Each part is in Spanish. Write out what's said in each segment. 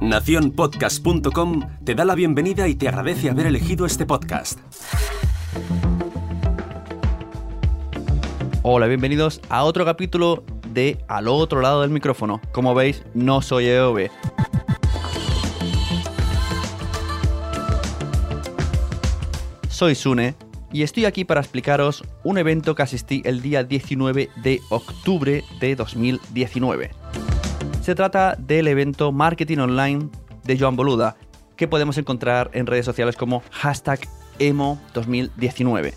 Naciónpodcast.com te da la bienvenida y te agradece haber elegido este podcast. Hola, bienvenidos a otro capítulo de Al otro lado del micrófono. Como veis, no soy EOB. Soy Sune y estoy aquí para explicaros un evento que asistí el día 19 de octubre de 2019. Se trata del evento Marketing Online de Joan Boluda, que podemos encontrar en redes sociales como hashtag EMO 2019.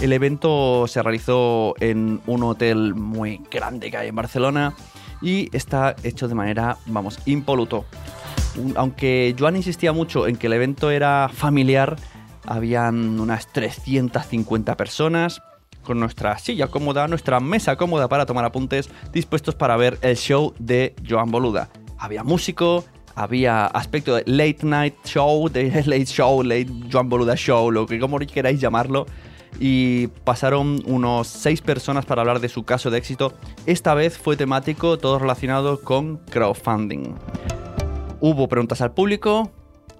El evento se realizó en un hotel muy grande que hay en Barcelona y está hecho de manera, vamos, impoluto. Aunque Joan insistía mucho en que el evento era familiar, habían unas 350 personas, con nuestra silla cómoda, nuestra mesa cómoda para tomar apuntes, dispuestos para ver el show de Joan Boluda. Había músico, había aspecto de late night show, de late show, late Joan Boluda show, lo que como queráis llamarlo. Y pasaron unos seis personas para hablar de su caso de éxito. Esta vez fue temático, todo relacionado con crowdfunding. Hubo preguntas al público,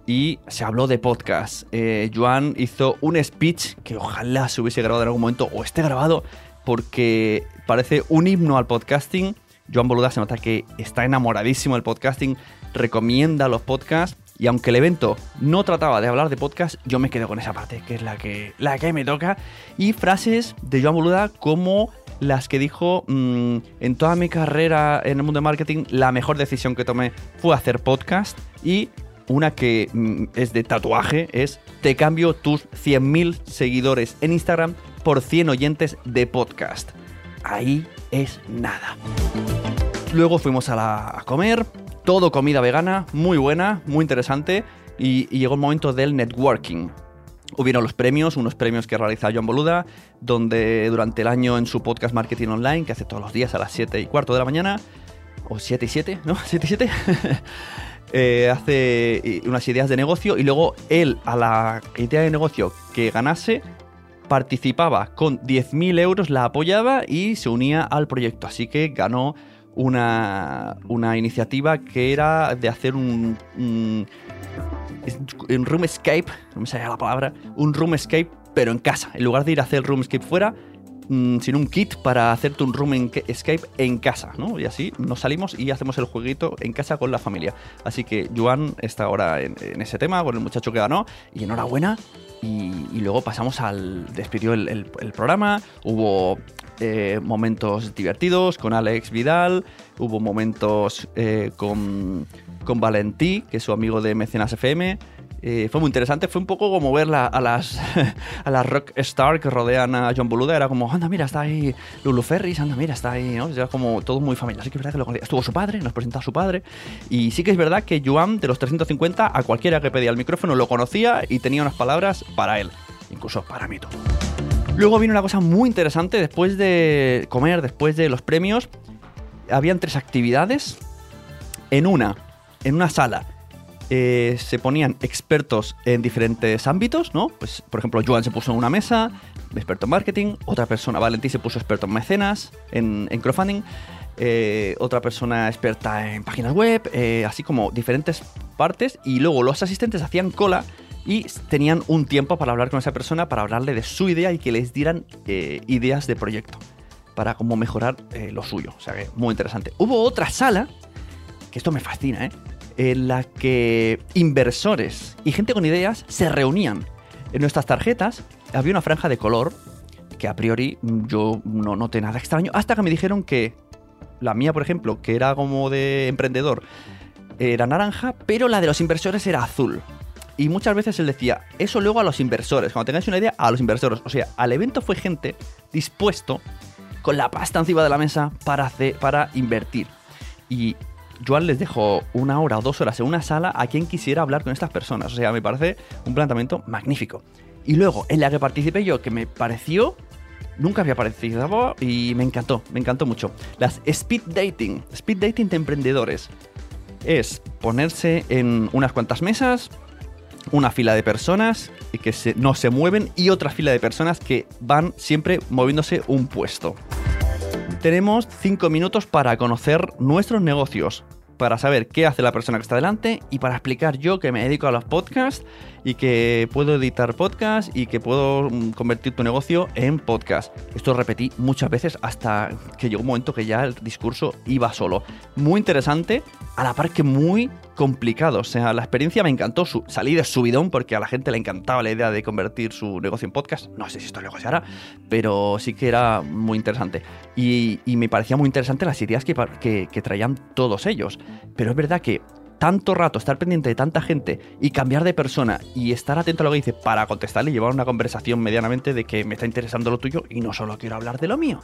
y se habló de podcast. Eh, Joan hizo un speech que ojalá se hubiese grabado en algún momento o esté grabado porque parece un himno al podcasting. Joan Boluda se nota que está enamoradísimo del podcasting, recomienda los podcasts y aunque el evento no trataba de hablar de podcast, yo me quedo con esa parte, que es la que, la que me toca. Y frases de Joan Boluda como las que dijo mm, en toda mi carrera en el mundo de marketing, la mejor decisión que tomé fue hacer podcast y una que mm, es de tatuaje es te cambio tus 100.000 seguidores en Instagram por 100 oyentes de podcast. Ahí es nada. Luego fuimos a, la, comer, todo comida vegana, muy buena, muy interesante, y, llegó el momento del networking. Hubieron los premios, unos premios que realiza John Boluda, donde durante el año en su podcast Marketing Online, que hace todos los días a las 7 y cuarto de la mañana, o 7 y 7, ¿no? 7 y 7. Eh, hace unas ideas de negocio y luego él a la idea de negocio que ganase participaba con 10.000 euros, la apoyaba y se unía al proyecto. Así que ganó una, iniciativa que era de hacer un, un, room escape, no me sale la palabra, un room escape, pero en casa. En lugar de ir a hacer room escape fuera, Mm, sin un kit para hacerte un room en Skype en casa, ¿no? Y así nos salimos y hacemos el jueguito en casa con la familia. Así que Joan está ahora en, ese tema con el muchacho que ganó y enhorabuena. Y, luego pasamos al. despidió el, programa. Hubo eh, momentos divertidos con Alex Vidal. Hubo momentos eh, con, con Valentí, que es su amigo de Mecenas FM. Eh, fue muy interesante, fue un poco como ver a las a las rock star que rodean a John Boluda, era como, anda, mira, está ahí Lulu Ferris, anda, mira, está ahí, ¿no? Era como todo muy familiar. Así que es verdad que lo. Estuvo su padre, nos presentó a su padre, y sí que es verdad que Joan, de los 350, a cualquiera que pedía el micrófono lo conocía y tenía unas palabras para él, incluso para mí todo. Luego vino una cosa muy interesante, después de comer, después de los premios, habían tres actividades. En una, en una sala, eh, se ponían expertos en diferentes ámbitos, ¿no? Pues, por ejemplo, Joan se puso en una mesa, experto en marketing, otra persona, Valentín, se puso experto en mecenas, en, crowdfunding, eh, otra persona experta en páginas web, eh, así como diferentes partes, y luego los asistentes hacían cola y tenían un tiempo para hablar con esa persona, para hablarle de su idea y que les dieran ideas de proyecto, para cómo mejorar lo suyo. O sea que muy interesante. Hubo otra sala, que esto me fascina, ¿eh? En la que inversores y gente con ideas se reunían. En nuestras tarjetas había una franja de color que a priori yo no noté nada extraño, hasta que me dijeron que la mía, por ejemplo, que era como de emprendedor, era naranja, pero la de los inversores era azul. Y muchas veces él decía, eso luego a los inversores, cuando tengáis una idea, a los inversores. O sea, al evento fue gente dispuesto, con la pasta encima de la mesa, para, hacer, para invertir. Y Joan les dejó una hora o dos horas en una sala a quien quisiera hablar con estas personas. O sea, me parece un planteamiento magnífico. Y luego, en la que participé yo, que me pareció nunca había participado y me encantó, me encantó mucho. Las speed dating, speed dating de emprendedores. Es ponerse en unas cuantas mesas, una fila de personas que no se mueven y otra fila de personas que van siempre moviéndose un puesto. tenemos 5 minutos para conocer nuestros negocios, para saber qué hace la persona que está delante y para explicar yo que me dedico a los podcasts y que puedo editar podcasts y que puedo mm, convertir tu negocio en podcast. Esto repetí muchas veces hasta que llegó un momento que ya el discurso iba solo. Muy interesante, a la par que muy complicado. O sea, la experiencia me encantó. salí de subidón porque a la gente le encantaba la idea de convertir su negocio en podcast. No sé si esto luego se hará, pero sí que era muy interesante. Y, me parecía muy interesante las ideas que traían todos ellos. Pero es verdad que tanto rato, estar pendiente de tanta gente y cambiar de persona y estar atento a lo que dice para contestarle y llevar una conversación medianamente de que me está interesando lo tuyo y no solo quiero hablar de lo mío.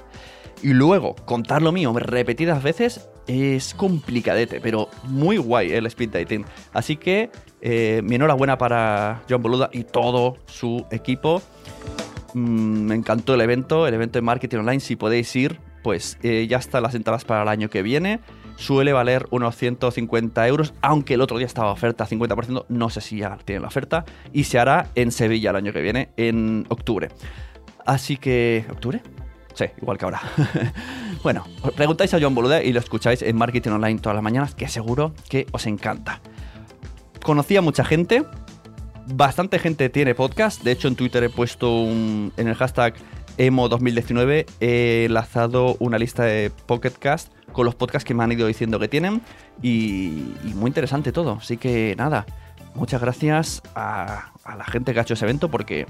Y luego contar lo mío repetidas veces es complicadete, pero muy guay el speed dating. Así que eh, mi enhorabuena para John Boluda y todo su equipo. Mm, me encantó el evento, el evento de marketing online. Si podéis ir, pues eh, ya están las entradas para el año que viene suele valer unos 150 euros, aunque el otro día estaba oferta 50%, no sé si ya tiene la oferta, y se hará en Sevilla el año que viene, en octubre. Así que... ¿Octubre? Sí, igual que ahora. bueno, preguntáis a John Boluda y lo escucháis en Marketing Online todas las mañanas, que seguro que os encanta. Conocí a mucha gente, bastante gente tiene podcast, de hecho en Twitter he puesto un, en el hashtag Emo 2019 he lanzado una lista de Pocketcast con los podcasts que me han ido diciendo que tienen y, muy interesante todo. Así que nada, muchas gracias a, la gente que ha hecho ese evento porque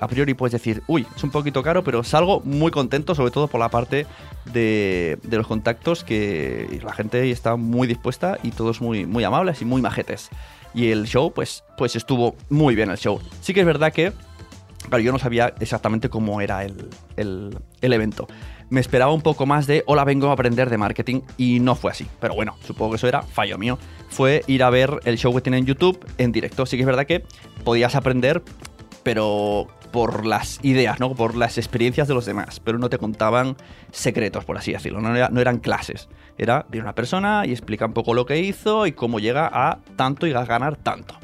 a priori puedes decir, uy, es un poquito caro, pero salgo muy contento, sobre todo por la parte de, los contactos, que la gente está muy dispuesta y todos muy, muy amables y muy majetes. Y el show, pues, pues estuvo muy bien el show. Sí que es verdad que Claro, yo no sabía exactamente cómo era el, evento. Me esperaba un poco más de hola, vengo a aprender de marketing y no fue así. Pero bueno, supongo que eso era fallo mío. Fue ir a ver el show que tiene en YouTube en directo. Sí que es verdad que podías aprender, pero por las ideas, ¿no? Por las experiencias de los demás, pero no te contaban secretos, por así decirlo, no, eran clases. Era de una persona y explica un poco lo que hizo y cómo llega a tanto y a ganar tanto.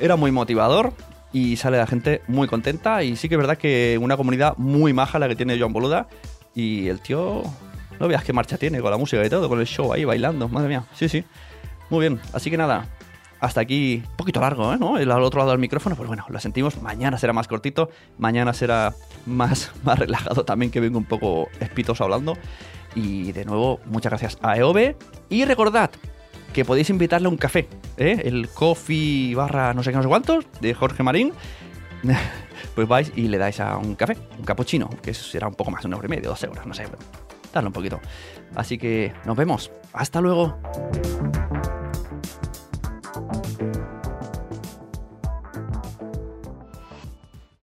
Era muy motivador, y sale la gente muy contenta y sí que es verdad que una comunidad muy maja la que tiene Joan Boluda y el tío no veas qué marcha tiene con la música y todo, con el show ahí bailando, madre mía, sí, sí, muy bien, así que nada, hasta aquí, un poquito largo, ¿eh? ¿no? El al otro lado del micrófono, pues bueno, lo sentimos, mañana será más cortito, mañana será más, más relajado también que vengo un poco espitoso hablando y de nuevo, muchas gracias a EOB y recordad, que podéis invitarle a un café, ¿eh? el coffee barra no sé qué, no sé cuántos, de Jorge Marín. pues vais y le dais a un café, un cappuccino, que será un poco más, una hora y media, dos euros, no sé, darle un poquito. Así que nos vemos. Hasta luego.